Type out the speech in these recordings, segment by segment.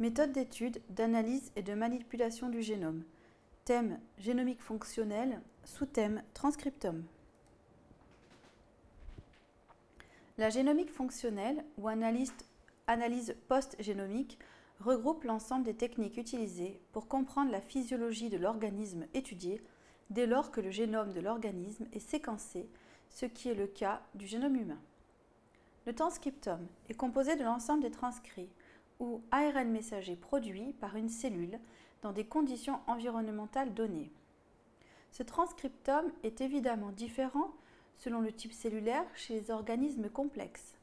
Méthode d'étude, d'analyse et de manipulation du génome. Thème génomique fonctionnel, sous-thème transcriptome. La génomique fonctionnelle ou analyse, analyse post-génomique regroupe l'ensemble des techniques utilisées pour comprendre la physiologie de l'organisme étudié dès lors que le génome de l'organisme est séquencé, ce qui est le cas du génome humain. Le transcriptome est composé de l'ensemble des transcrits ou ARN messager produit par une cellule dans des conditions environnementales données. Ce transcriptome est évidemment différent selon le type cellulaire chez les organismes complexes.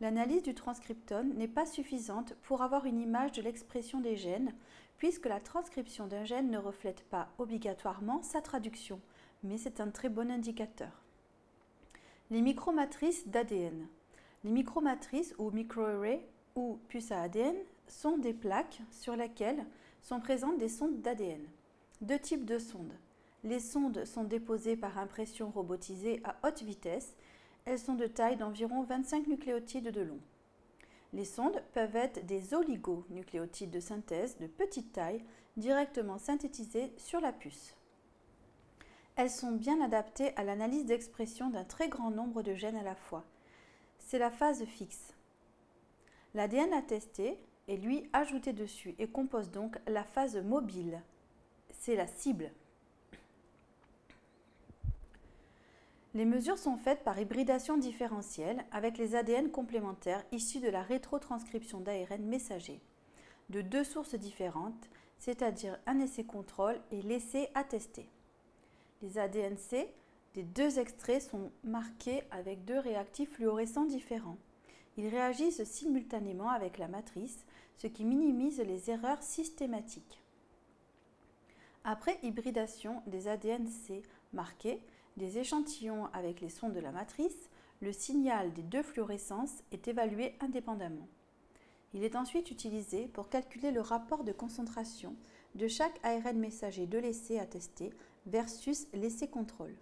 L'analyse du transcriptome n'est pas suffisante pour avoir une image de l'expression des gènes, puisque la transcription d'un gène ne reflète pas obligatoirement sa traduction, mais c'est un très bon indicateur. Les micromatrices d'ADN. Les micromatrices ou microarrays ou puces à ADN sont des plaques sur lesquelles sont présentes des sondes d'ADN. Deux types de sondes. Les sondes sont déposées par impression robotisée à haute vitesse. Elles sont de taille d'environ 25 nucléotides de long. Les sondes peuvent être des oligonucléotides de synthèse de petite taille directement synthétisés sur la puce. Elles sont bien adaptées à l'analyse d'expression d'un très grand nombre de gènes à la fois. C'est la phase fixe. L'ADN attesté est lui ajouté dessus et compose donc la phase mobile. C'est la cible. Les mesures sont faites par hybridation différentielle avec les ADN complémentaires issus de la rétrotranscription d'ARN messager de deux sources différentes, c'est-à-dire un essai contrôle et l'essai attesté. Les ADN-C des deux extraits sont marqués avec deux réactifs fluorescents différents. Ils réagissent simultanément avec la matrice, ce qui minimise les erreurs systématiques. Après hybridation des ADN-C marqués, des échantillons avec les sons de la matrice, le signal des deux fluorescences est évalué indépendamment. Il est ensuite utilisé pour calculer le rapport de concentration de chaque ARN messager de l'essai attesté versus l'essai contrôle.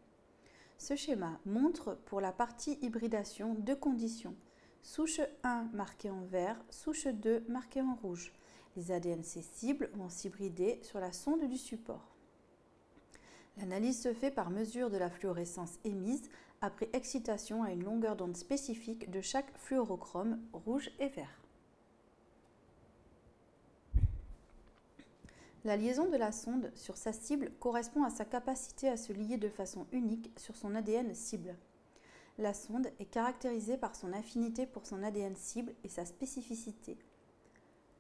Ce schéma montre pour la partie hybridation deux conditions Souche 1 marquée en vert, souche 2 marquée en rouge. Les ADN-C cibles vont s'hybrider sur la sonde du support. L'analyse se fait par mesure de la fluorescence émise après excitation à une longueur d'onde spécifique de chaque fluorochrome rouge et vert. La liaison de la sonde sur sa cible correspond à sa capacité à se lier de façon unique sur son ADN cible. La sonde est caractérisée par son affinité pour son ADN cible et sa spécificité.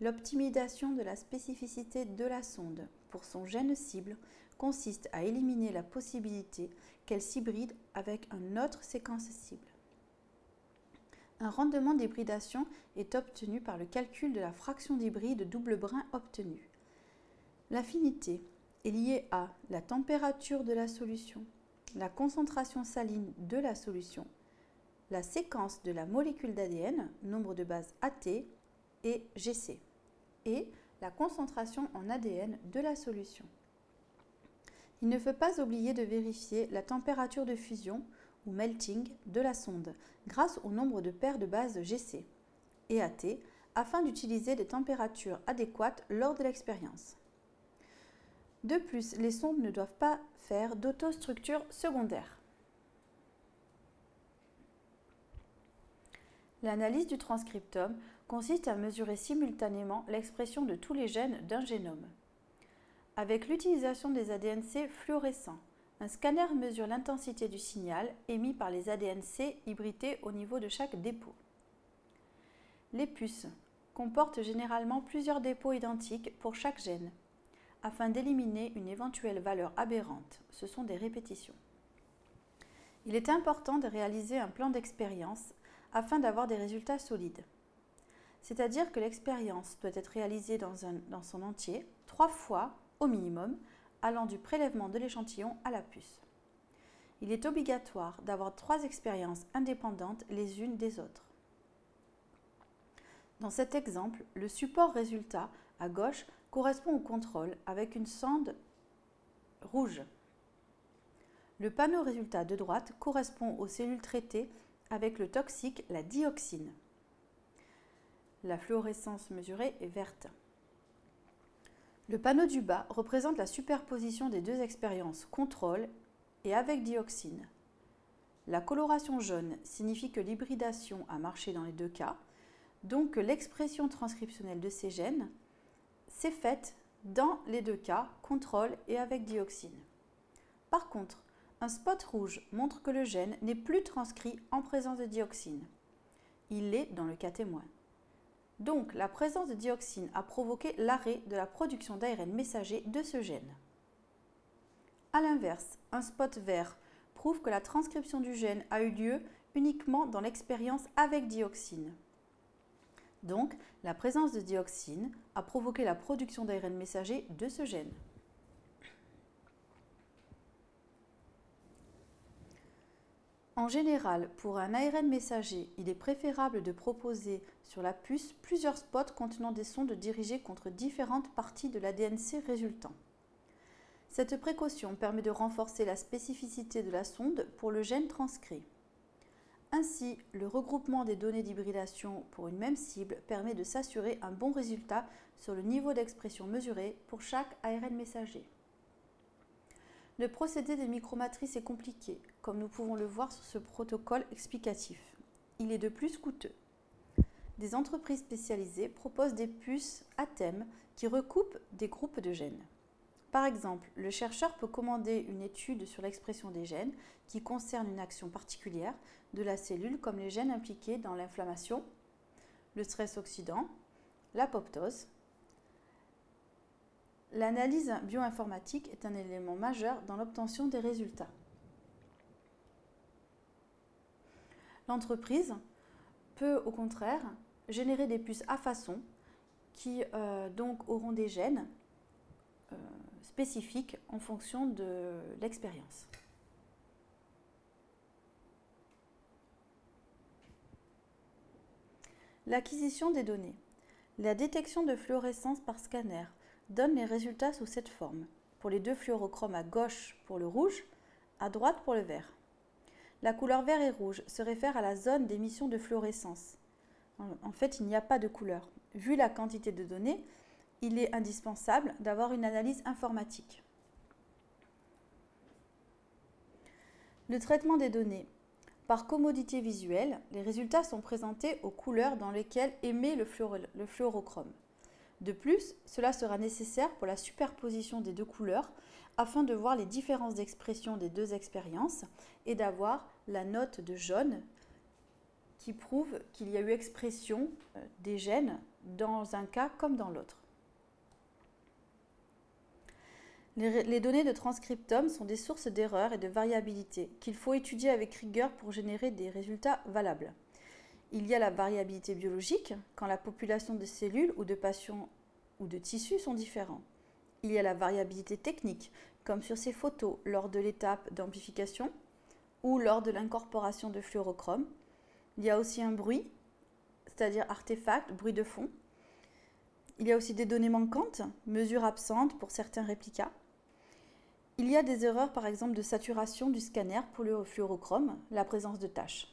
L'optimisation de la spécificité de la sonde pour son gène cible consiste à éliminer la possibilité qu'elle s'hybride avec une autre séquence cible. Un rendement d'hybridation est obtenu par le calcul de la fraction d'hybride double brin obtenue. L'affinité est liée à la température de la solution, la concentration saline de la solution, la séquence de la molécule d'ADN, nombre de bases AT et GC, et la concentration en ADN de la solution. Il ne faut pas oublier de vérifier la température de fusion ou melting de la sonde grâce au nombre de paires de bases GC et AT afin d'utiliser des températures adéquates lors de l'expérience. De plus, les sondes ne doivent pas faire d'autostructure secondaire. L'analyse du transcriptome consiste à mesurer simultanément l'expression de tous les gènes d'un génome. Avec l'utilisation des ADN-C fluorescents, un scanner mesure l'intensité du signal émis par les ADN-C hybridés au niveau de chaque dépôt. Les puces comportent généralement plusieurs dépôts identiques pour chaque gène afin d'éliminer une éventuelle valeur aberrante. Ce sont des répétitions. Il est important de réaliser un plan d'expérience afin d'avoir des résultats solides. C'est-à-dire que l'expérience doit être réalisée dans, son entier, trois fois au minimum, allant du prélèvement de l'échantillon à la puce. Il est obligatoire d'avoir trois expériences indépendantes les unes des autres. Dans cet exemple, le support résultat à gauche correspond au contrôle avec une sonde rouge. Le panneau résultat de droite correspond aux cellules traitées avec le toxique, la dioxine. La fluorescence mesurée est verte. Le panneau du bas représente la superposition des deux expériences contrôle et avec dioxine. La coloration jaune signifie que l'hybridation a marché dans les deux cas, donc que l'expression transcriptionnelle de ces gènes s'est faite dans les deux cas, contrôle et avec dioxine. Par contre, un spot rouge montre que le gène n'est plus transcrit en présence de dioxine. Il l'est dans le cas témoin. Donc, la présence de dioxine a provoqué l'arrêt de la production d'ARN messager de ce gène. A l'inverse, un spot vert prouve que la transcription du gène a eu lieu uniquement dans l'expérience avec dioxine. Donc, la présence de dioxine a provoqué la production d'ARN messager de ce gène. En général, pour un ARN messager, il est préférable de proposer sur la puce plusieurs spots contenant des sondes dirigées contre différentes parties de l'ADNC résultant. Cette précaution permet de renforcer la spécificité de la sonde pour le gène transcrit. Ainsi, le regroupement des données d'hybridation pour une même cible permet de s'assurer un bon résultat sur le niveau d'expression mesuré pour chaque ARN messager. Le procédé des micromatrices est compliqué, comme nous pouvons le voir sur ce protocole explicatif. Il est de plus coûteux. Des entreprises spécialisées proposent des puces à thème qui recoupent des groupes de gènes. Par exemple, le chercheur peut commander une étude sur l'expression des gènes qui concerne une action particulière de la cellule comme les gènes impliqués dans l'inflammation, le stress oxydant, l'apoptose. L'analyse bioinformatique est un élément majeur dans l'obtention des résultats. L'entreprise peut au contraire générer des puces à façon qui euh, donc auront des gènes euh, spécifiques en fonction de l'expérience. L'acquisition des données. La détection de fluorescence par scanner donne les résultats sous cette forme. Pour les deux fluorochromes à gauche pour le rouge, à droite pour le vert. La couleur vert et rouge se réfère à la zone d'émission de fluorescence. En fait, il n'y a pas de couleur. Vu la quantité de données, il est indispensable d'avoir une analyse informatique. Le traitement des données. Par commodité visuelle, les résultats sont présentés aux couleurs dans lesquelles émet le, fluorochrome. De plus, cela sera nécessaire pour la superposition des deux couleurs afin de voir les différences d'expression des deux expériences et d'avoir la note de jaune qui prouve qu'il y a eu expression euh, des gènes dans un cas comme dans l'autre. Les, données de transcriptome sont des sources d'erreurs et de variabilité qu'il faut étudier avec rigueur pour générer des résultats valables. Il y a la variabilité biologique, quand la population de cellules ou de patients ou de tissus sont différents. Il y a la variabilité technique, comme sur ces photos lors de l'étape d'amplification ou lors de l'incorporation de fluorochrome. Il y a aussi un bruit, c'est-à-dire artefact, bruit de fond. Il y a aussi des données manquantes, mesures absentes pour certains réplicats. Il y a des erreurs par exemple de saturation du scanner pour le fluorochrome, la présence de taches.